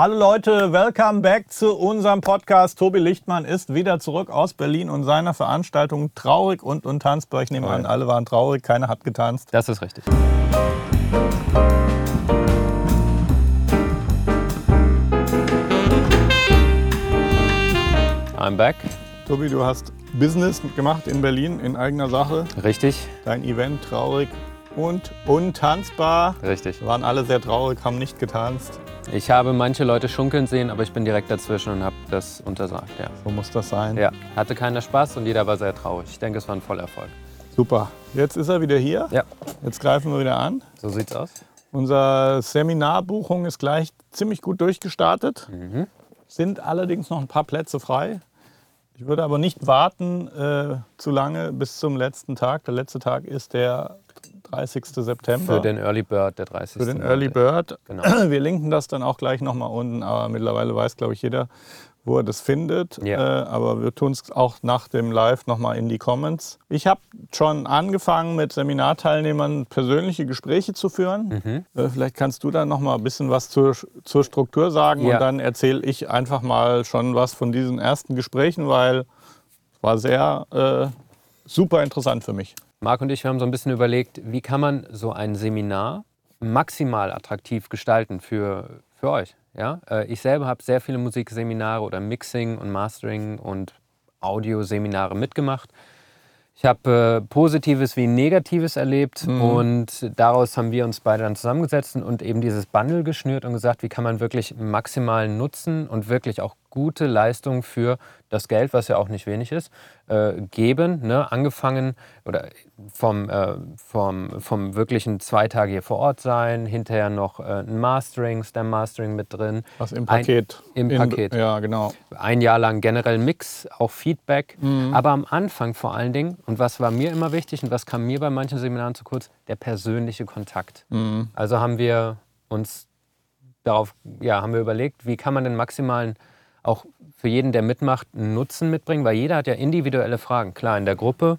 Hallo Leute, welcome back zu unserem Podcast. Tobi Lichtmann ist wieder zurück aus Berlin und seiner Veranstaltung Traurig und untanzbar. Ich nehme an, alle waren traurig, keiner hat getanzt. Das ist richtig. I'm back. Tobi, du hast Business gemacht in Berlin in eigener Sache. Richtig, Dein Event Traurig und untanzbar. richtig. Waren alle sehr traurig, haben nicht getanzt. Ich habe manche Leute schunkeln sehen, aber ich bin direkt dazwischen und habe das untersagt. Ja. So muss das sein. ja, hatte keiner Spaß und jeder war sehr traurig. Ich denke, es war ein Vollerfolg. Super. Jetzt ist er wieder hier. Ja, Jetzt greifen wir wieder an. so sieht's aus. Unsere Seminarbuchung ist gleich ziemlich gut durchgestartet. Sind allerdings noch ein paar Plätze frei. Ich würde aber nicht warten äh, zu lange bis zum letzten Tag. Der letzte Tag ist der 30. September. Für den Early Bird, der 30. Für den Early Bird. Genau. Wir linken das dann auch gleich nochmal unten, aber mittlerweile weiß, glaube ich, jeder, wo er das findet. Ja. Äh, aber wir tun es auch nach dem Live nochmal in die Comments. Ich habe schon angefangen, mit Seminarteilnehmern persönliche Gespräche zu führen. Mhm. Äh, vielleicht kannst du da nochmal ein bisschen was zur, zur Struktur sagen Ja. und dann erzähle ich einfach mal schon was von diesen ersten Gesprächen, weil es war sehr äh, super interessant für mich. Marc und ich haben so ein bisschen überlegt, wie kann man so ein Seminar maximal attraktiv gestalten für, für euch. Ja? Äh, Ich selber habe sehr viele Musikseminare oder Mixing und Mastering und Audioseminare mitgemacht. Ich habe äh, Positives wie Negatives erlebt und daraus haben wir uns beide dann zusammengesetzt und eben dieses Bundle geschnürt und gesagt, wie kann man wirklich maximalen Nutzen und wirklich auch gute Leistung für das Geld, was ja auch nicht wenig ist, äh, geben. Ne? Angefangen oder vom, äh, vom, vom wirklichen zwei Tage hier vor Ort sein, hinterher noch äh, ein Mastering, Stem Mastering mit drin. Was im Ein- Paket. im in, Paket. Ja, genau. Ein Jahr lang generell Mix, auch Feedback. Aber am Anfang vor allen Dingen, und was war mir immer wichtig und was kam mir bei manchen Seminaren zu kurz, der persönliche Kontakt. Also haben wir uns darauf, ja, haben wir überlegt, wie kann man den maximalen, auch für jeden, der mitmacht, einen Nutzen mitbringen, weil jeder hat ja individuelle Fragen. Klar, in der Gruppe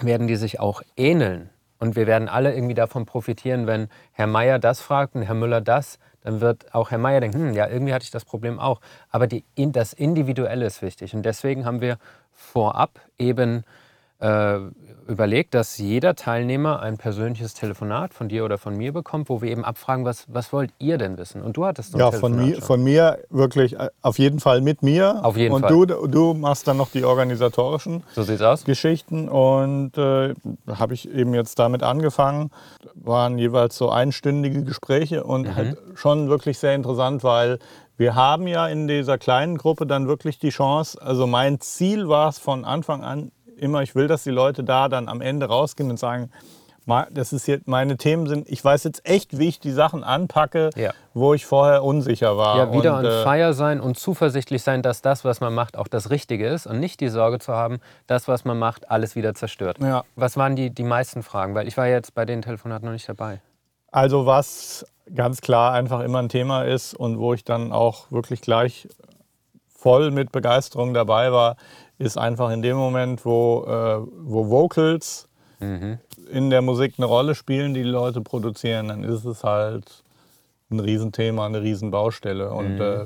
werden die sich auch ähneln. Und wir werden alle irgendwie davon profitieren, wenn Herr Meier das fragt und Herr Müller das, dann wird auch Herr Meier denken, hm, ja, irgendwie hatte ich das Problem auch. Aber die, das Individuelle ist wichtig. Und deswegen haben wir vorab eben äh, überlegt, dass jeder Teilnehmer ein persönliches Telefonat von dir oder von mir bekommt, wo wir eben abfragen, was, was wollt ihr denn wissen? Und du hattest so ein Ja, von Telefonat mir, schon. von mir wirklich äh, auf jeden Fall mit mir. Auf jeden und Fall. du, du machst dann noch die organisatorischen So sieht's aus. Geschichten und äh, habe ich eben jetzt damit angefangen. Waren jeweils so einstündige Gespräche und Mhm. halt schon wirklich sehr interessant, weil wir haben ja in dieser kleinen Gruppe dann wirklich die Chance, also mein Ziel war es von Anfang an immer, ich will, dass die Leute da dann am Ende rausgehen und sagen, "Ma- das ist jetzt, meine Themen sind, ich weiß jetzt echt, wie ich die Sachen anpacke, Ja. wo ich vorher unsicher war. Ja, wieder und, on äh, fire sein und zuversichtlich sein, dass das, was man macht, auch das Richtige ist und nicht die Sorge zu haben, das, was man macht, alles wieder zerstört. Ja. Was waren die, die meisten Fragen? Weil ich war jetzt bei den Telefonaten noch nicht dabei. Also was ganz klar einfach immer ein Thema ist und wo ich dann auch wirklich gleich voll mit Begeisterung dabei war, ist einfach in dem Moment, wo, äh, wo Vocals in der Musik eine Rolle spielen, die die Leute produzieren, dann ist es halt ein Riesenthema, eine Riesenbaustelle. Und äh,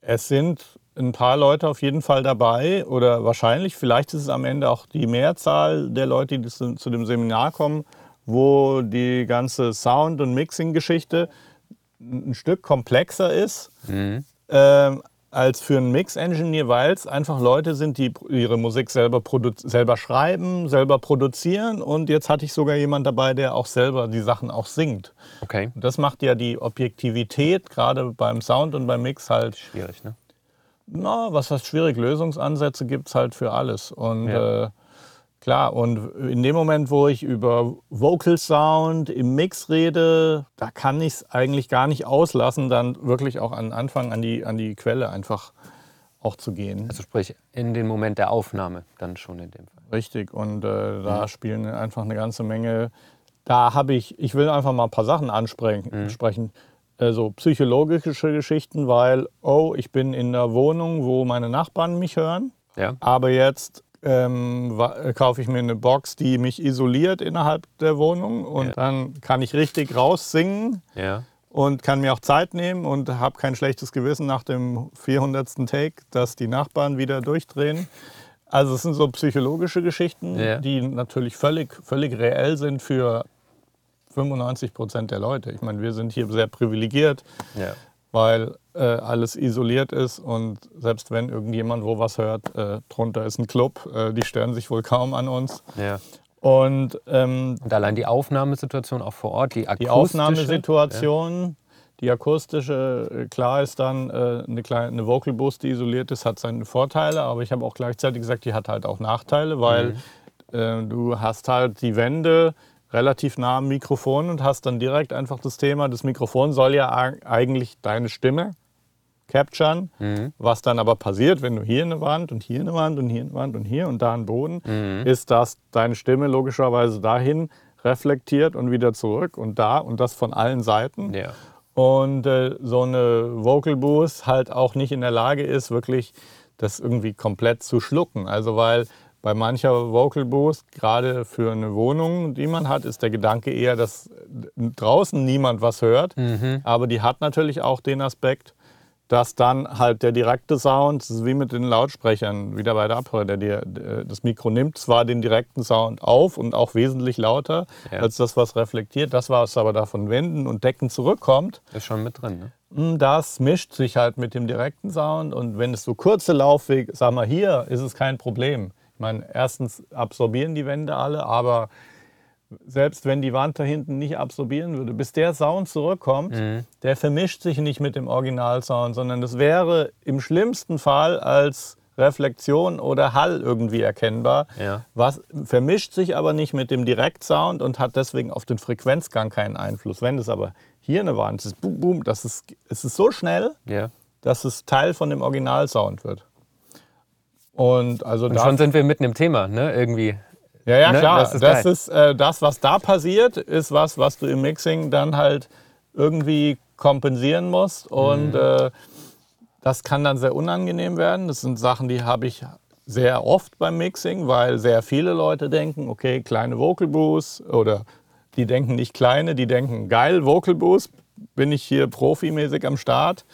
es sind ein paar Leute auf jeden Fall dabei oder wahrscheinlich, vielleicht ist es am Ende auch die Mehrzahl der Leute, die zu, zu dem Seminar kommen, wo die ganze Sound- und Mixing-Geschichte ein Stück komplexer ist. Ähm, als für einen Mix-Engineer, weil es einfach Leute sind, die ihre Musik selber, selber schreiben, selber produzieren. Und jetzt hatte ich sogar jemand dabei, der auch selber die Sachen auch singt. Okay. Und das macht ja die Objektivität, gerade beim Sound und beim Mix halt, Schwierig, ne? na, was heißt schwierig, Lösungsansätze gibt es halt für alles. Und Ja. äh, klar, und in dem Moment, wo ich über Vocal Sound im Mix rede, da kann ich es eigentlich gar nicht auslassen, dann wirklich auch an Anfang an die, an die Quelle einfach auch zu gehen. Also sprich, in den Moment der Aufnahme dann schon in dem Fall. Richtig, und äh, da spielen einfach eine ganze Menge. Da habe ich, ich will einfach mal ein paar Sachen ansprechen. sprechen. Äh, so psychologische Geschichten, weil, oh, ich bin in der Wohnung, wo meine Nachbarn mich hören, Ja? aber jetzt ähm, äh, kaufe ich mir eine Box, die mich isoliert innerhalb der Wohnung und Ja. dann kann ich richtig raussingen. Ja. und kann mir auch Zeit nehmen und habe kein schlechtes Gewissen nach dem 400. Take, dass die Nachbarn wieder durchdrehen. Also es sind so psychologische Geschichten, Ja. die natürlich völlig, völlig reell sind für 95 Prozent der Leute. Ich meine, wir sind hier sehr privilegiert, weil äh, alles isoliert ist und selbst wenn irgendjemand wo was hört, äh, drunter ist ein Club, äh, die stören sich wohl kaum an uns. ja. Und ähm, Und allein die Aufnahmesituation auch vor Ort, die akustische. die Aufnahmesituation, die akustische, äh, klar ist dann äh, eine, kleine, eine Vocal Boost, die isoliert ist, hat seine Vorteile, aber ich habe auch gleichzeitig gesagt, die hat halt auch Nachteile, weil äh, du hast halt die Wände relativ nah am Mikrofon und hast dann direkt einfach das Thema, das Mikrofon soll ja eig- eigentlich deine Stimme capturen, was dann aber passiert, wenn du hier eine Wand und hier eine Wand und hier eine Wand und hier und da einen Boden, ist, dass deine Stimme logischerweise dahin reflektiert und wieder zurück und da und das von allen Seiten. Ja. Und äh, so eine Vocal Boost halt auch nicht in der Lage ist, wirklich das irgendwie komplett zu schlucken. Also weil bei mancher Vocal Boost, gerade für eine Wohnung, die man hat, ist der Gedanke eher, dass draußen niemand was hört. Aber die hat natürlich auch den Aspekt, dass dann halt der direkte Sound, das ist wie mit den Lautsprechern, wieder bei der Abhörer, der, dir- der, das Mikro nimmt zwar den direkten Sound auf und auch wesentlich lauter Ja. als das, was reflektiert. Das, was aber da von Wänden und Decken zurückkommt, Ist schon mit drin, ne? Mm, Das mischt sich halt mit dem direkten Sound und wenn es so kurze Laufwege, sag mal hier, ist es kein Problem. Ich meine, erstens absorbieren die Wände alle, aber selbst wenn die Wand da hinten nicht absorbieren würde, bis der Sound zurückkommt, der vermischt sich nicht mit dem Originalsound, sondern das wäre im schlimmsten Fall als Reflexion oder Hall irgendwie erkennbar. Ja. Was vermischt sich aber nicht mit dem Direktsound und hat deswegen auf den Frequenzgang keinen Einfluss. Wenn es aber hier eine Wand ist, boom, boom, das ist, es ist so schnell, Ja. dass es Teil von dem Originalsound wird. Und also Und schon sind wir mitten im Thema, ne? Irgendwie. Ja, ja ne, klar, das das ist ist, geil. äh, das, was da passiert, ist was, was du im Mixing dann halt irgendwie kompensieren musst und Mhm. äh, das kann dann sehr unangenehm werden. Das sind Sachen, die habe ich sehr oft beim Mixing, weil sehr viele Leute denken, okay, kleine Vocal Boosts oder die denken nicht kleine, die denken geil, Vocal Boost, bin ich hier profimäßig am Start.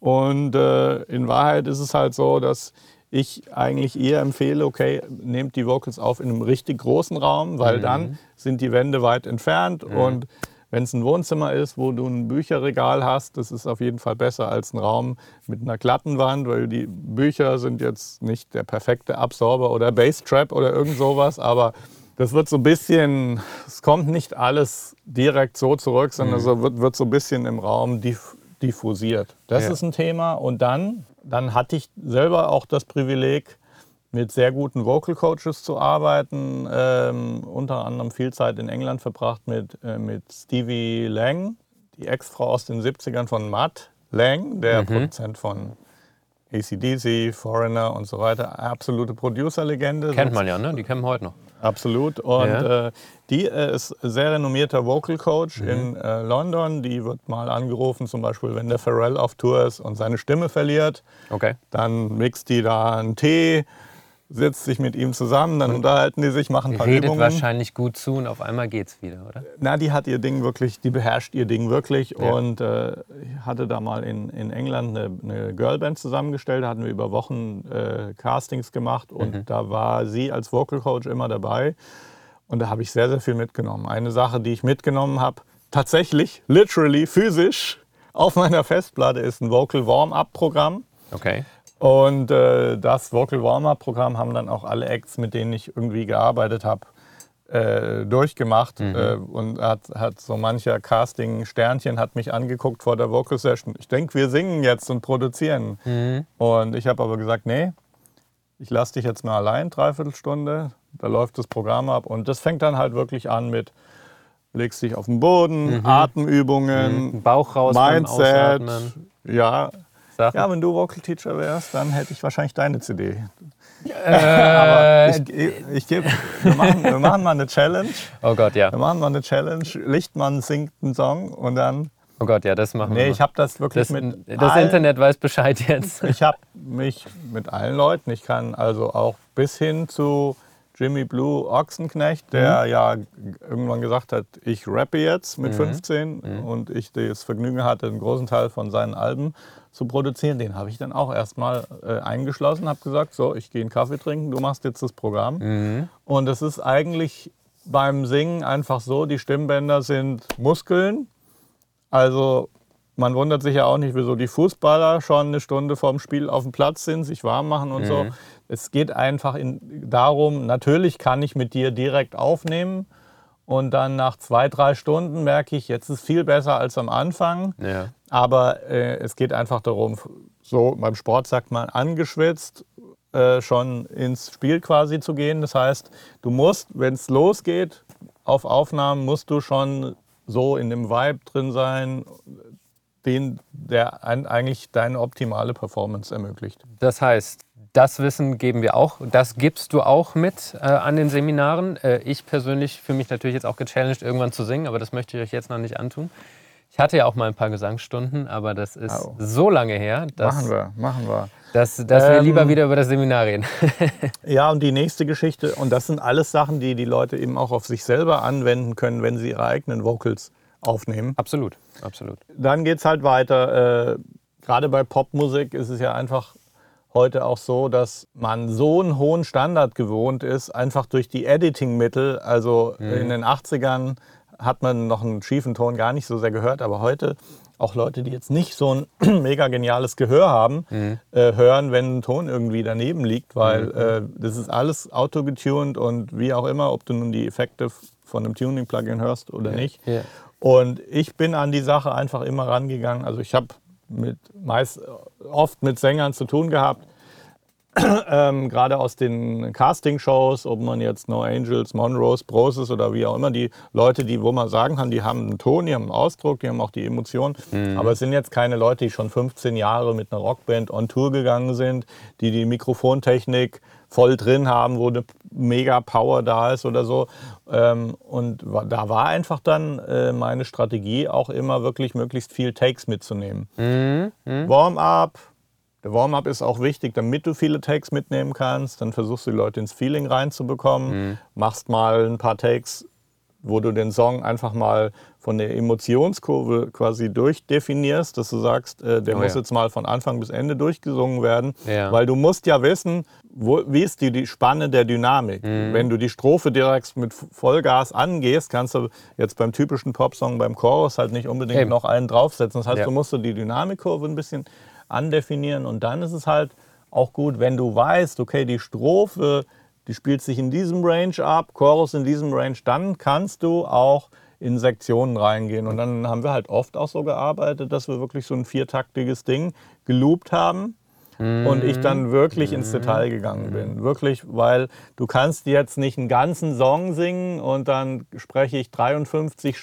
Und äh, in Wahrheit ist es halt so, dass ich eigentlich eher empfehle, okay, nehmt die Vocals auf in einem richtig großen Raum, weil dann sind die Wände weit entfernt und wenn es ein Wohnzimmer ist, wo du ein Bücherregal hast, das ist auf jeden Fall besser als ein Raum mit einer glatten Wand, weil die Bücher sind jetzt nicht der perfekte Absorber oder Basstrap oder irgend sowas, aber das wird so ein bisschen, es kommt nicht alles direkt so zurück, sondern so wird, wird so ein bisschen im Raum diff, diffusiert. Das Ja. ist ein Thema. Und dann, dann hatte ich selber auch das Privileg, mit sehr guten Vocal Coaches zu arbeiten. Ähm, unter anderem viel Zeit in England verbracht mit, äh, mit Stevie Lang, die Ex-Frau aus den 70ern von Matt Lang, der Produzent von ACDC, Foreigner und so weiter. Absolute Producer-Legende. Kennt man ja, ne? Die kennen wir heute noch. Absolut. Und Ja. äh, die äh, ist sehr renommierter Vocal Coach in äh, London. Die wird mal angerufen, zum Beispiel, wenn der Pharrell auf Tour ist und seine Stimme verliert. Okay. Dann mixt die da einen Tee, setzt sich mit ihm zusammen, dann unterhalten die sich, machen ein paar redet Übungen. wahrscheinlich gut zu und auf einmal geht's wieder, oder? Na, die hat ihr Ding wirklich, die beherrscht ihr Ding wirklich Ja. und äh, ich hatte da mal in, in England eine, eine Girlband zusammengestellt, da hatten wir über Wochen äh, Castings gemacht und Mhm. da war sie als Vocal Coach immer dabei und da habe ich sehr, sehr viel mitgenommen. Eine Sache, die ich mitgenommen habe, tatsächlich, literally, physisch, auf meiner Festplatte ist ein Vocal Warm-Up-Programm. Okay. Und äh, das Vocal Warm-Up-Programm haben dann auch alle Acts, mit denen ich irgendwie gearbeitet habe, äh, durchgemacht. Äh, und hat, hat so mancher Casting-Sternchen hat mich angeguckt vor der Vocal Session. Ich denke, wir singen jetzt und produzieren. Und ich habe aber gesagt, nee, ich lasse dich jetzt mal allein, dreiviertel Stunde. Da läuft das Programm ab. Und das fängt dann halt wirklich an mit, legst dich auf den Boden, Atemübungen, Bauch raus Mindset. Ausatmen. Ja, Sachen. ja, wenn du Vocal Teacher wärst, dann hätte ich wahrscheinlich deine CD. Äh, Aber ich, ich gebe, wir machen, wir machen mal eine Challenge. oh Gott, ja. Wir machen mal eine Challenge. Lichtmann singt einen Song und dann. Oh Gott, ja, das machen Nee, wir. ich habe das wirklich das, mit. das allen- Internet weiß Bescheid jetzt. Ich habe mich mit allen Leuten, ich kann also auch bis hin zu Jimmy Blue Ochsenknecht, der mhm. ja irgendwann gesagt hat, ich rappe jetzt mit mhm. 15 mhm. und ich das Vergnügen hatte, einen großen Teil von seinen Alben zu produzieren. Den habe ich dann auch erstmal äh, eingeschlossen, habe gesagt, so, ich gehe einen Kaffee trinken, du machst jetzt das Programm. Mhm. Und es ist eigentlich beim Singen einfach so, die Stimmbänder sind Muskeln. Also man wundert sich ja auch nicht, wieso die Fußballer schon eine Stunde vorm Spiel auf dem Platz sind, sich warm machen und mhm. so. Es geht einfach in, darum, natürlich kann ich mit dir direkt aufnehmen und dann nach zwei, drei Stunden merke ich, jetzt ist viel besser als am Anfang. Ja. Aber äh, es geht einfach darum, so beim Sport sagt man, angeschwitzt äh, schon ins Spiel quasi zu gehen. Das heißt, du musst, wenn es losgeht, auf Aufnahmen musst du schon so in dem Vibe drin sein, den, der eigentlich deine optimale Performance ermöglicht. Das heißt, das Wissen geben wir auch, das gibst du auch mit äh, an den Seminaren. Äh, ich persönlich fühle mich natürlich jetzt auch gechallenged, irgendwann zu singen, aber das möchte ich euch jetzt noch nicht antun. Ich hatte ja auch mal ein paar Gesangsstunden, aber das ist oh. so lange her. Dass, machen wir, machen wir. Dass, dass ähm, wir lieber wieder über das Seminar reden. ja, und die nächste Geschichte, und das sind alles Sachen, die die Leute eben auch auf sich selber anwenden können, wenn sie ihre eigenen Vocals aufnehmen. Absolut, absolut. Dann geht es halt weiter. Äh, Gerade bei Popmusik ist es ja einfach heute auch so, dass man so einen hohen Standard gewohnt ist, einfach durch die Editing-Mittel. Also mhm. in den 80ern hat man noch einen schiefen Ton gar nicht so sehr gehört, aber heute auch Leute, die jetzt nicht so ein mega geniales Gehör haben, mhm. äh, hören, wenn ein Ton irgendwie daneben liegt, weil mhm. äh, das ist alles autogetuned und wie auch immer, ob du nun die Effekte von einem Tuning-Plugin hörst oder ja. nicht. Ja. Und ich bin an die Sache einfach immer rangegangen. Also ich habe mit meist oft mit Sängern zu tun gehabt, ähm, gerade aus den Casting-Shows, ob man jetzt No Angels, Monrose, Broses oder wie auch immer, die Leute, die, wo man sagen kann, die haben einen Ton, die haben einen Ausdruck, die haben auch die Emotionen. Mhm. Aber es sind jetzt keine Leute, die schon 15 Jahre mit einer Rockband on Tour gegangen sind, die die Mikrofontechnik voll drin haben, wo eine mega Power da ist oder so. Ähm, und da war einfach dann äh, meine Strategie auch immer wirklich möglichst viel Takes mitzunehmen. Mhm. Mhm. Warm-up, der Warm-up ist auch wichtig, damit du viele Takes mitnehmen kannst. Dann versuchst du die Leute ins Feeling reinzubekommen. Mhm. Machst mal ein paar Takes, wo du den Song einfach mal von der Emotionskurve quasi durchdefinierst, dass du sagst, äh, der oh, muss ja. jetzt mal von Anfang bis Ende durchgesungen werden. Ja. Weil du musst ja wissen, wo, wie ist die, die Spanne der Dynamik. Mhm. Wenn du die Strophe direkt mit Vollgas angehst, kannst du jetzt beim typischen Popsong, beim Chorus halt nicht unbedingt Eben. noch einen draufsetzen. Das heißt, ja. du musst die Dynamikkurve ein bisschen andefinieren. Und dann ist es halt auch gut, wenn du weißt, okay, die Strophe, die spielt sich in diesem Range ab, Chorus in diesem Range, dann kannst du auch in Sektionen reingehen. Und dann haben wir halt oft auch so gearbeitet, dass wir wirklich so ein viertaktiges Ding geloopt haben. Und ich dann wirklich ins Detail gegangen bin. Wirklich, weil du kannst jetzt nicht einen ganzen Song singen und dann spreche ich 53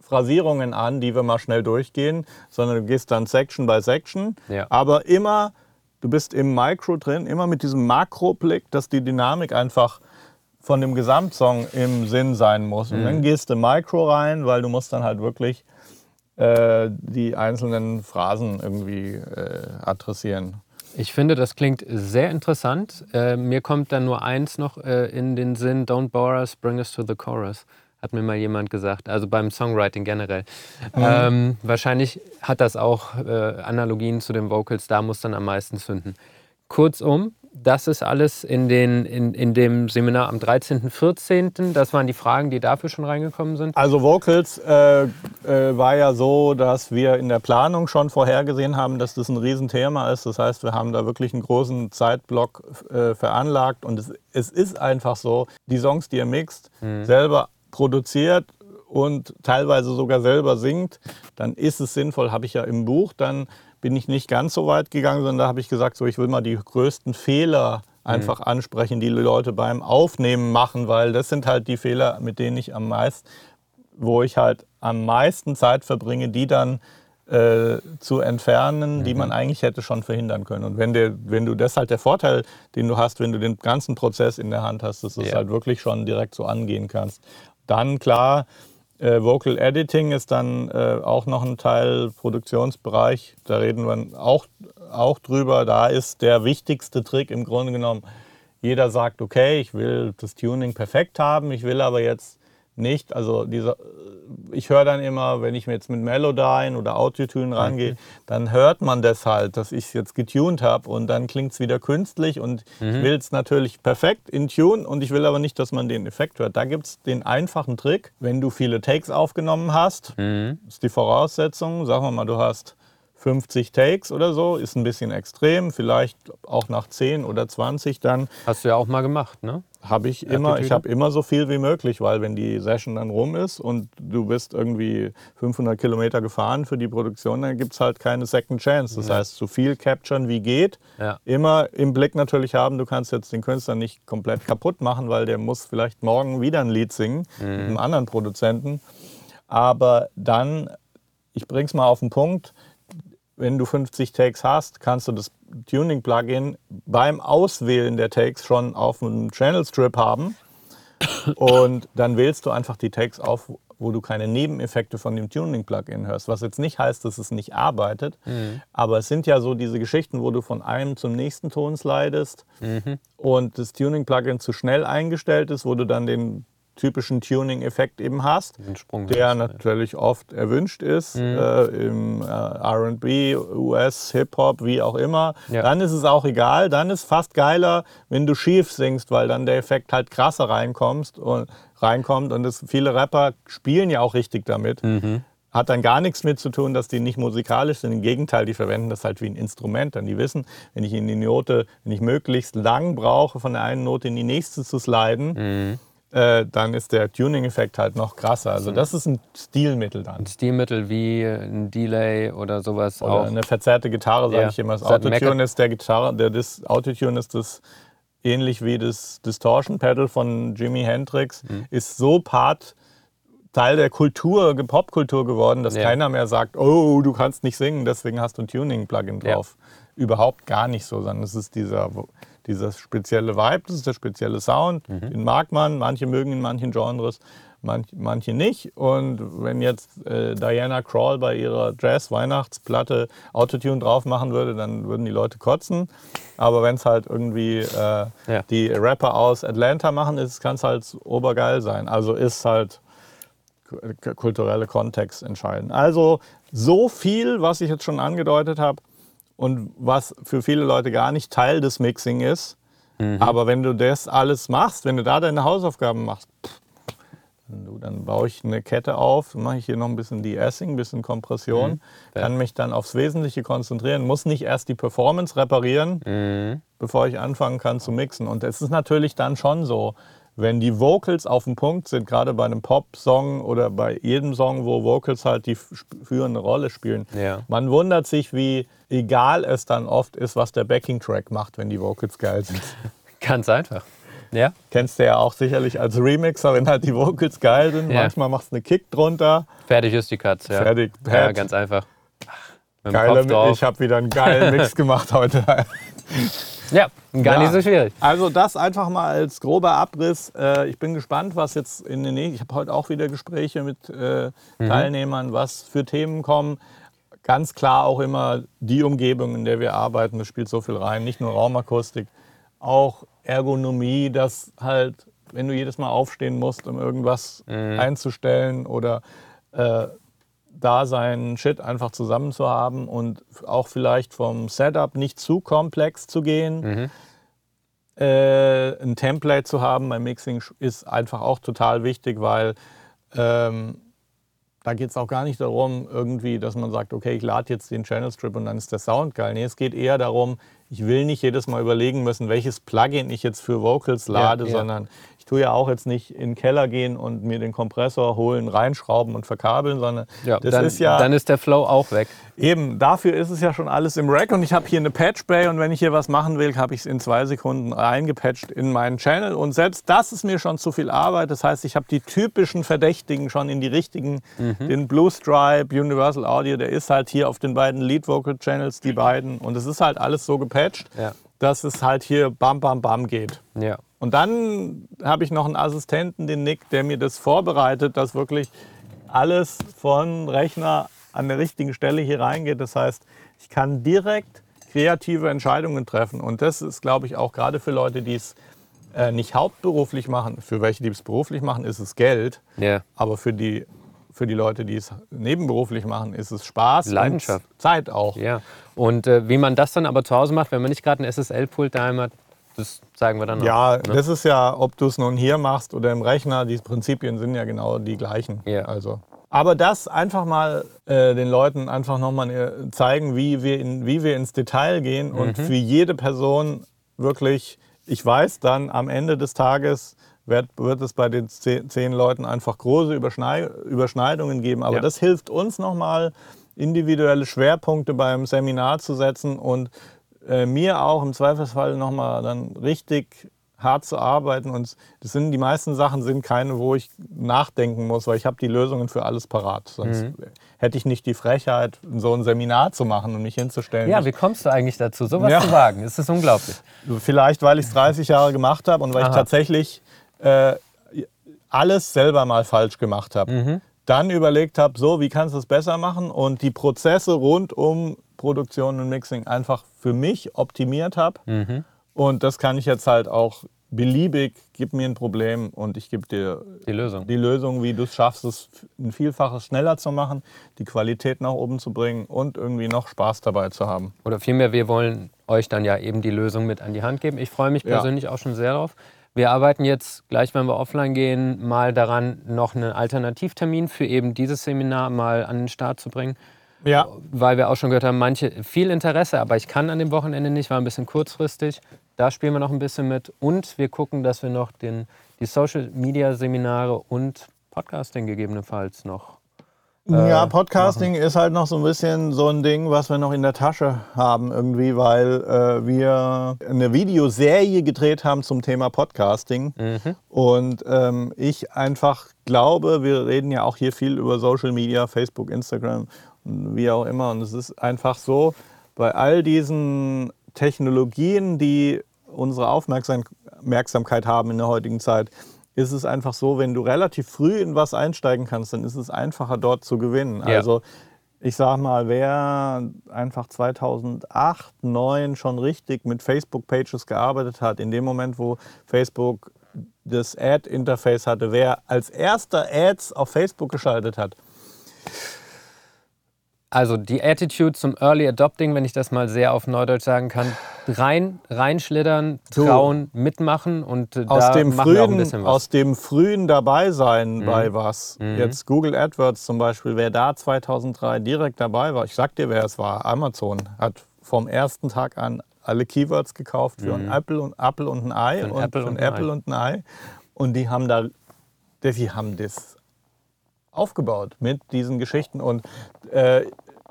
Phrasierungen an, die wir mal schnell durchgehen, sondern du gehst dann Section by Section. Ja. Aber immer, du bist im Micro drin, immer mit diesem Makroblick, dass die Dynamik einfach von dem Gesamtsong im Sinn sein muss. Und dann mhm. gehst du Micro rein, weil du musst dann halt wirklich äh, die einzelnen Phrasen irgendwie äh, adressieren. Ich finde, das klingt sehr interessant. Äh, mir kommt dann nur eins noch äh, in den Sinn: Don't bore us, bring us to the chorus hat mir mal jemand gesagt, also beim Songwriting generell. Mhm. Ähm, wahrscheinlich hat das auch äh, Analogien zu den Vocals, da muss dann am meisten zünden. Kurzum, das ist alles in, den, in, in dem Seminar am 13., 14. Das waren die Fragen, die dafür schon reingekommen sind. Also Vocals äh, äh, war ja so, dass wir in der Planung schon vorhergesehen haben, dass das ein Riesenthema ist. Das heißt, wir haben da wirklich einen großen Zeitblock äh, veranlagt. Und es, es, ist einfach so, die Songs, die ihr mixt, mhm. selber produziert und teilweise sogar selber singt, dann ist es sinnvoll, habe ich ja im Buch, dann bin ich nicht ganz so weit gegangen, sondern da habe ich gesagt, so ich will mal die größten Fehler einfach mhm. ansprechen, die Leute beim Aufnehmen machen, weil das sind halt die Fehler, mit denen ich am meisten, wo ich halt am meisten Zeit verbringe, die dann äh, zu entfernen, mhm. die man eigentlich hätte schon verhindern können. Und wenn, der, wenn du das halt der Vorteil, den du hast, wenn du den ganzen Prozess in der Hand hast, dass du es ja. halt wirklich schon direkt so angehen kannst. Dann klar, äh, Vocal Editing ist dann äh, auch noch ein Teil Produktionsbereich. Da reden wir auch, auch drüber. Da ist der wichtigste Trick im Grunde genommen jeder sagt, okay, ich will das Tuning perfekt haben, ich will aber jetzt nicht, also dieser, ich höre dann immer, wenn ich mir jetzt mit Melodyne oder Autotune rangehe, dann hört man das halt, dass ich es jetzt getuned habe und dann klingt es wieder künstlich und ich will es natürlich perfekt in Tune und ich will aber nicht, dass man den Effekt hört. Da gibt es den einfachen Trick, wenn du viele Takes aufgenommen hast, ist die Voraussetzung, sagen wir mal, du hast 50 Takes oder so, ist ein bisschen extrem, vielleicht auch nach 10 oder 20 dann Hast du ja auch mal gemacht, ne? Habe ich immer, ich habe immer so viel wie möglich, weil wenn die Session dann rum ist und du bist irgendwie 500 Kilometer gefahren für die Produktion, dann gibt es halt keine Second Chance. Das heißt, so viel capturen wie geht, Ja. immer im Blick natürlich haben, du kannst jetzt den Künstler nicht komplett kaputt machen, weil der muss vielleicht morgen wieder ein Lied singen mit einem anderen Produzenten. Aber dann, ich bring's mal auf den Punkt, wenn du 50 Takes hast, kannst du das Tuning-Plugin beim Auswählen der Takes schon auf einem Channel Strip haben. Und dann wählst du einfach die Takes auf, wo du keine Nebeneffekte von dem Tuning-Plugin hörst. Was jetzt nicht heißt, dass es nicht arbeitet. Aber es sind ja so diese Geschichten, wo du von einem zum nächsten Ton slidest und das Tuning-Plugin zu schnell eingestellt ist, wo du dann den typischen Tuning-Effekt eben hast der hast, ja. natürlich oft erwünscht ist äh, im äh, RB, US, Hip-Hop, wie auch immer. Ja. Dann ist es auch egal. Dann ist fast geiler, wenn du schief singst, weil dann der Effekt halt krasser reinkommst und reinkommt. Und das, viele Rapper spielen ja auch richtig damit. Mhm. Hat dann gar nichts mit zu tun, dass die nicht musikalisch sind. Im Gegenteil, die verwenden das halt wie ein Instrument. Dann die wissen, wenn ich in die Note, wenn ich möglichst lang brauche, von der einen Note in die nächste zu sliden, Mhm. Äh, dann ist der Tuning-Effekt halt noch krasser. Also das ist ein Stilmittel dann. Stilmittel wie ein Delay oder sowas Oder auch. eine verzerrte Gitarre, sage Ja. ich immer. Das ein Autotune ist der Gitarre, der das Autotune ist das ähnlich wie das Distortion Pedal von Jimi Hendrix, Mhm. ist so Part Teil der Kultur, Popkultur geworden, dass Ja. keiner mehr sagt, oh, du kannst nicht singen, deswegen hast du ein Tuning-Plugin Ja. drauf. Überhaupt gar nicht so, sondern es ist dieser, dieser spezielle Vibe, das ist der spezielle Sound, Mhm. den mag man, manche mögen in manchen Genres, manch, manche nicht. Und wenn jetzt äh, Diana Krall bei ihrer Jazz-Weihnachtsplatte Autotune drauf machen würde, dann würden die Leute kotzen. Aber wenn es halt irgendwie äh, Ja. die Rapper aus Atlanta machen, kann es halt obergeil sein. Also ist halt kulturelle Kontext entscheiden. Also so viel, was ich jetzt schon angedeutet habe und was für viele Leute gar nicht Teil des Mixing ist. Aber wenn du das alles machst, wenn du da deine Hausaufgaben machst, pff, dann, baue ich eine Kette auf, mache ich hier noch ein bisschen De-Essing, ein bisschen Kompression, kann mich dann aufs Wesentliche konzentrieren, muss nicht erst die Performance reparieren, Mhm. bevor ich anfangen kann zu mixen. Und es ist natürlich dann schon so, wenn die Vocals auf dem Punkt sind, gerade bei einem Pop-Song oder bei jedem Song, wo Vocals halt die führende Rolle spielen, Ja. man wundert sich, wie egal es dann oft ist, was der Backing-Track macht, wenn die Vocals geil sind. Ganz einfach. Ja? Kennst du ja auch sicherlich als Remixer, wenn halt die Vocals geil sind. Ja. Manchmal machst du eine Kick drunter. Fertig ist die Katze. Ja. Fertig, Ja, Pat. ganz einfach. Geiler, ich habe wieder einen geilen Mix gemacht heute. Ja, gar Ja. nicht so schwierig. Also das einfach mal als grober Abriss. Äh, ich bin gespannt, was jetzt in den nächsten... Ich habe heute auch wieder Gespräche mit äh, Mhm. Teilnehmern, was für Themen kommen. Ganz klar auch immer die Umgebung, in der wir arbeiten. Das spielt so viel rein. Nicht nur Raumakustik, auch Ergonomie, dass halt, wenn du jedes Mal aufstehen musst, um irgendwas Mhm. einzustellen oder äh, da seinen Shit einfach zusammen zu haben und auch vielleicht vom Setup nicht zu komplex zu gehen. Mhm. Äh, ein Template zu haben beim Mixing ist einfach auch total wichtig, weil ähm, da geht es auch gar nicht darum, irgendwie, dass man sagt, okay, ich lade jetzt den Channel Strip und dann ist der Sound geil. Nee, es geht eher darum, ich will nicht jedes Mal überlegen müssen, welches Plugin ich jetzt für Vocals lade, ja. sondern ich tue ja auch jetzt nicht in den Keller gehen und mir den Kompressor holen, reinschrauben und verkabeln, sondern Ja, das dann, ist ja dann ist der Flow auch weg. Eben, dafür ist es ja schon alles im Rack und ich habe hier eine Patch Bay und wenn ich hier was machen will, habe ich es in zwei Sekunden reingepatcht in meinen Channel und selbst das ist mir schon zu viel Arbeit. Das heißt, ich habe die typischen Verdächtigen schon in die richtigen, den Blue Stripe, Universal Audio, der ist halt hier auf den beiden Lead Vocal Channels, die beiden und es ist halt alles so gepatcht, Ja. dass es halt hier bam bam bam geht. Ja. Und dann habe ich noch einen Assistenten, den Nick, der mir das vorbereitet, dass wirklich alles von Rechner an der richtigen Stelle hier reingeht. Das heißt, ich kann direkt kreative Entscheidungen treffen. Und das ist, glaube ich, auch gerade für Leute, die es äh, nicht hauptberuflich machen. Für welche, die es beruflich machen, ist es Geld. Ja. Aber für die, für die Leute, die es nebenberuflich machen, ist es Spaß Leidenschaft. und Zeit auch. Ja. Und äh, wie man das dann aber zu Hause macht, wenn man nicht gerade ein SSL-Pult daheim hat, das zeigen wir dann noch. Ja, ne? das ist ja, ob du es nun hier machst oder im Rechner, die Prinzipien sind ja genau die gleichen. Ja. Also. Aber das einfach mal äh, den Leuten einfach nochmal äh, zeigen, wie wir, in, wie wir ins Detail gehen und Mhm. für jede Person wirklich, ich weiß dann am Ende des Tages, wird, wird es bei den zehn, Leuten einfach große Überschnei Überschneidungen geben. Aber Ja. das hilft uns nochmal, individuelle Schwerpunkte beim Seminar zu setzen und äh, mir auch im Zweifelsfall nochmal dann richtig hart zu arbeiten. Und das sind die meisten Sachen sind keine, wo ich nachdenken muss, weil ich habe die Lösungen für alles parat. Sonst Mhm. hätte ich nicht die Frechheit, so ein Seminar zu machen und mich hinzustellen. ja, wie kommst du eigentlich dazu, sowas Ja. zu wagen? Es ist unglaublich. Vielleicht, weil ich es 30 Jahre gemacht habe und weil ich Aha. tatsächlich äh, alles selber mal falsch gemacht habe. Mhm. Dann überlegt habe, so, wie kannst du es besser machen und die Prozesse rund um Produktion und Mixing einfach für mich optimiert habe. Mhm. Und das kann ich jetzt halt auch beliebig, gib mir ein Problem und ich gebe dir Die Lösung. die Lösung, wie du es schaffst, es ein Vielfaches schneller zu machen, die Qualität nach oben zu bringen und irgendwie noch Spaß dabei zu haben. Oder vielmehr, wir wollen euch dann ja eben die Lösung mit an die Hand geben. Ich freue mich Ja. persönlich auch schon sehr drauf. Wir arbeiten jetzt, gleich wenn wir offline gehen, mal daran, noch einen Alternativtermin für eben dieses Seminar mal an den Start zu bringen. Ja, Weil wir auch schon gehört haben, manche viel Interesse, aber ich kann an dem Wochenende nicht, war ein bisschen kurzfristig. Da spielen wir noch ein bisschen mit. Und wir gucken, dass wir noch den, die Social Media Seminare und Podcasting gegebenenfalls noch. Ja, äh, Podcasting ist halt noch so ein bisschen so ein Ding, was wir noch in der Tasche haben irgendwie, weil äh, wir eine Videoserie gedreht haben zum Thema Podcasting. Mhm. Und ähm, ich einfach glaube, wir reden ja auch hier viel über Social Media, Facebook, Instagram wie auch immer. Und es ist einfach so, bei all diesen Technologien, die unsere Aufmerksam- Aufmerksamkeit haben in der heutigen Zeit, ist es einfach so, wenn du relativ früh in was einsteigen kannst, dann ist es einfacher dort zu gewinnen. Ja. Also ich sag mal, wer einfach 2008, 2009 schon richtig mit Facebook-Pages gearbeitet hat, in dem Moment, wo Facebook das Ad-Interface hatte, wer als erster Ads auf Facebook geschaltet hat, Also die Attitude zum Early Adopting, wenn ich das mal sehr auf Neudeutsch sagen kann, rein, reinschlittern, trauen, mitmachen und äh, aus da dem, machen auch ein frühen, bisschen was. Mhm. aus dem frühen Dabeisein bei was, jetzt Google AdWords zum Beispiel, wer da 2003 direkt dabei war, ich sag dir, wer es war, Amazon hat vom ersten Tag an alle Keywords gekauft für ein Apple und, Apple und ein Ei Mhm. Und Apple und ein Apple und ein Ei. Und die haben da, die haben das aufgebaut mit diesen Geschichten und äh,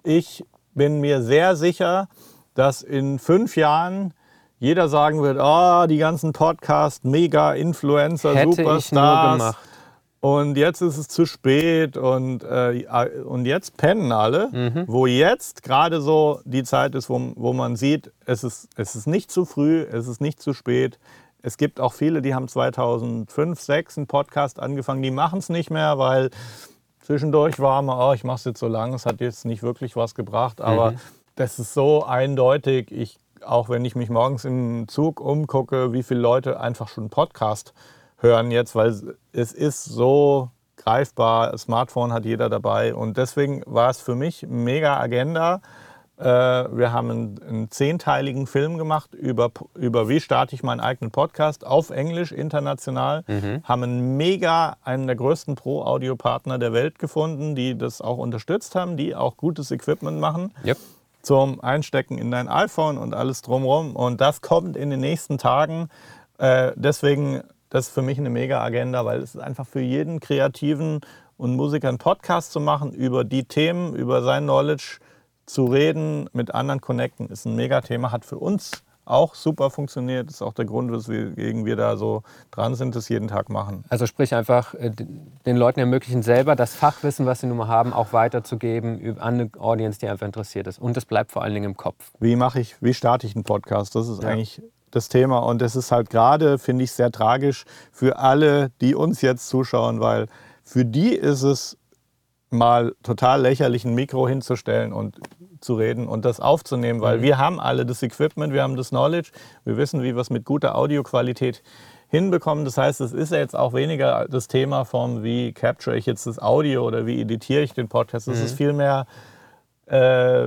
ich bin mir sehr sicher, dass in fünf Jahren jeder sagen wird, ah, die ganzen Podcasts, mega Influencer, Hätte ich nur Superstars. gemacht. Und jetzt ist es zu spät und, äh, und jetzt pennen alle, Mhm. wo jetzt gerade so die Zeit ist, wo, wo man sieht, es ist, es ist nicht zu früh, es ist nicht zu spät. Es gibt auch viele, die haben 2005, 2006 einen Podcast angefangen, die machen es nicht mehr, weil zwischendurch war mal, oh, ich mache es jetzt so lange, es hat jetzt nicht wirklich was gebracht, aber das ist so eindeutig. Ich, auch wenn ich mich morgens im Zug umgucke, wie viele Leute einfach schon Podcast hören jetzt, weil es ist so greifbar, Smartphone hat jeder dabei und deswegen war es für mich mega Agenda. Äh, Wir haben einen, einen zehnteiligen Film gemacht über, über wie starte ich meinen eigenen Podcast auf Englisch international. Haben einen mega, einen der größten Pro-Audio-Partner der Welt gefunden, die das auch unterstützt haben, die auch gutes Equipment machen Yep. zum Einstecken in dein iPhone und alles drumherum. Und das kommt in den nächsten Tagen. Äh, deswegen, das ist für mich eine Mega-Agenda, weil es ist einfach für jeden Kreativen und Musiker einen Podcast zu machen über die Themen, über sein Knowledge zu reden, mit anderen connecten, ist ein Mega-Thema, hat für uns auch super funktioniert. ist auch der Grund, weswegen wir da so dran sind, das jeden Tag machen. Also sprich einfach äh, den Leuten ermöglichen, selber das Fachwissen, was sie nun mal haben, auch weiterzugeben an eine Audience, die einfach interessiert ist. Und das bleibt vor allen Dingen im Kopf. Wie mache ich, wie starte ich einen Podcast? Das ist eigentlich das Thema. Und das ist halt gerade, finde ich, sehr tragisch für alle, die uns jetzt zuschauen, weil für die ist es mal total lächerlich, ein Mikro hinzustellen und zu reden und das aufzunehmen, weil wir haben alle das Equipment, wir haben das Knowledge, wir wissen, wie wir es mit guter Audioqualität hinbekommen. Das heißt, es ist ja jetzt auch weniger das Thema von, wie capture ich jetzt das Audio oder wie editiere ich den Podcast. Es ist vielmehr, äh,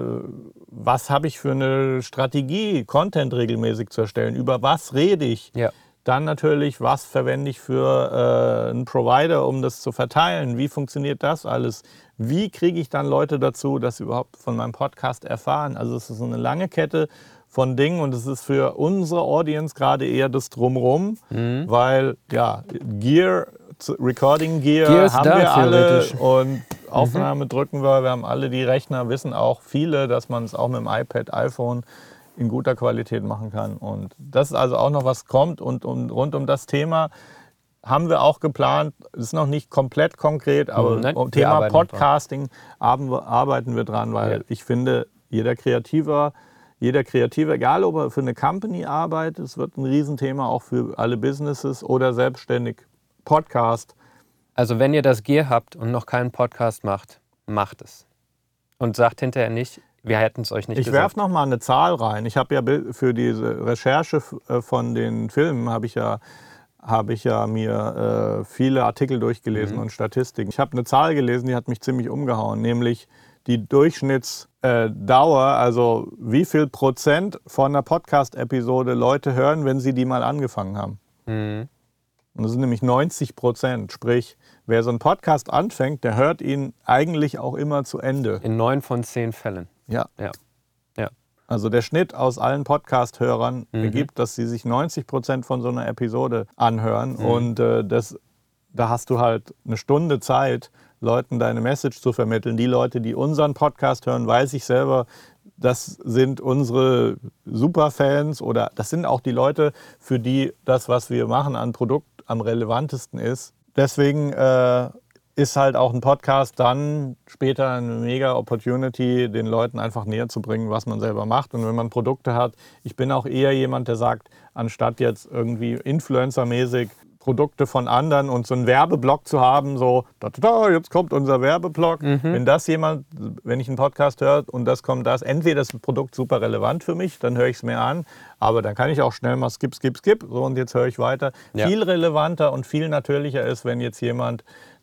was habe ich für eine Strategie, Content regelmäßig zu erstellen? Über was rede ich? Ja. Dann natürlich, was verwende ich für äh, einen Provider, um das zu verteilen? Wie funktioniert das alles? Wie kriege ich dann Leute dazu, dass sie überhaupt von meinem Podcast erfahren? Also es ist so eine lange Kette von Dingen und es ist für unsere Audience gerade eher das Drumrum, Mhm. weil ja, Gear, Recording Gear, Gear haben wir alle theoretisch. Mhm. und Aufnahme drücken wir, wir haben alle die Rechner, wissen auch viele, dass man es auch mit dem iPad, iPhone in guter Qualität machen kann. Und das ist also auch noch was kommt und, und rund um das Thema haben wir auch geplant, es ist noch nicht komplett konkret, aber Nein, um wir Thema arbeiten. Podcasting arbeiten wir, arbeiten wir dran, weil Ja. ich finde, jeder Kreativer, jeder Kreative, egal ob er für eine Company arbeitet, es wird ein Riesenthema auch für alle Businesses oder selbstständig. Podcast. Also wenn ihr das Gear habt und noch keinen Podcast macht, macht es. Und sagt hinterher nicht, wir hätten es euch nicht Ich werfe noch mal eine Zahl rein. Ich habe ja für diese Recherche äh, von den Filmen habe ich ja habe ich ja mir äh, viele Artikel durchgelesen und Statistiken. Ich habe eine Zahl gelesen, die hat mich ziemlich umgehauen, nämlich die Durchschnittsdauer, äh, also wie viel Prozent von einer Podcast-Episode Leute hören, wenn sie die mal angefangen haben. Mhm. Und das sind nämlich 90 Prozent. Sprich, wer so einen Podcast anfängt, der hört ihn eigentlich auch immer zu Ende. In neun von zehn Fällen. Ja. Ja. Ja. Also der Schnitt aus allen Podcast-Hörern Mhm. ergibt, dass sie sich 90 Prozent von so einer Episode anhören. Mhm. Und äh, das, da hast du halt eine Stunde Zeit, Leuten deine Message zu vermitteln. Die Leute, die unseren Podcast hören, weiß ich selber, das sind unsere Superfans oder das sind auch die Leute, für die das, was wir machen an Produkt am relevantesten ist. Deswegen äh, ist halt auch ein Podcast dann später eine mega Opportunity, den Leuten einfach näher zu bringen, was man selber macht. Und wenn man Produkte hat, ich bin auch eher jemand, der sagt, anstatt jetzt irgendwie influencermäßig Produkte von anderen und so einen Werbeblock zu haben, so, da, da, jetzt kommt unser Werbeblock. Wenn das jemand, wenn ich einen Podcast höre und das kommt das, entweder ist das Produkt super relevant für mich, dann höre ich es mir an, aber dann kann ich auch schnell mal skip, skip, skip, so und jetzt höre ich weiter. Ja. Viel relevanter und viel natürlicher ist, wenn jetzt jemand,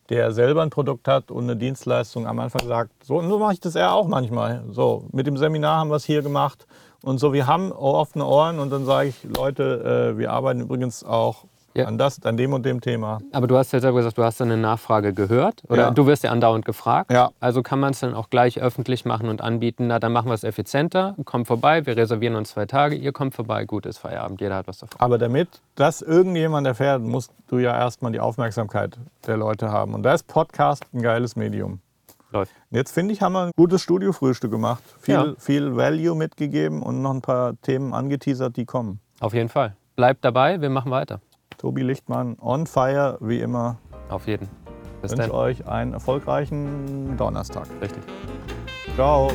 der selber ein Produkt hat und eine Dienstleistung am Anfang sagt, so, so mache ich das eher auch manchmal. So, mit dem Seminar haben wir es hier gemacht und so, wir haben offene Ohren und dann sage ich, Leute, äh, wir arbeiten übrigens auch Ja. an, das, an dem und dem Thema. Aber du hast ja selber gesagt, du hast eine Nachfrage gehört oder Ja. du wirst ja andauernd gefragt. Ja. Also kann man es dann auch gleich öffentlich machen und anbieten. Na, dann machen wir es effizienter. Kommt vorbei, wir reservieren uns zwei Tage. Ihr kommt vorbei, gut ist Feierabend. Jeder hat was davon. Aber damit das irgendjemand erfährt, musst du ja erstmal die Aufmerksamkeit der Leute haben. Und da ist Podcast ein geiles Medium. Läuft. Jetzt finde ich, haben wir ein gutes Studiofrühstück gemacht. Viel, Ja. viel Value mitgegeben und noch ein paar Themen angeteasert, die kommen. Auf jeden Fall. Bleibt dabei, wir machen weiter. Tobi Lichtmann on fire, wie immer. Auf jeden. Bis Ich dann. wünsche euch einen erfolgreichen Donnerstag. Richtig. Ciao.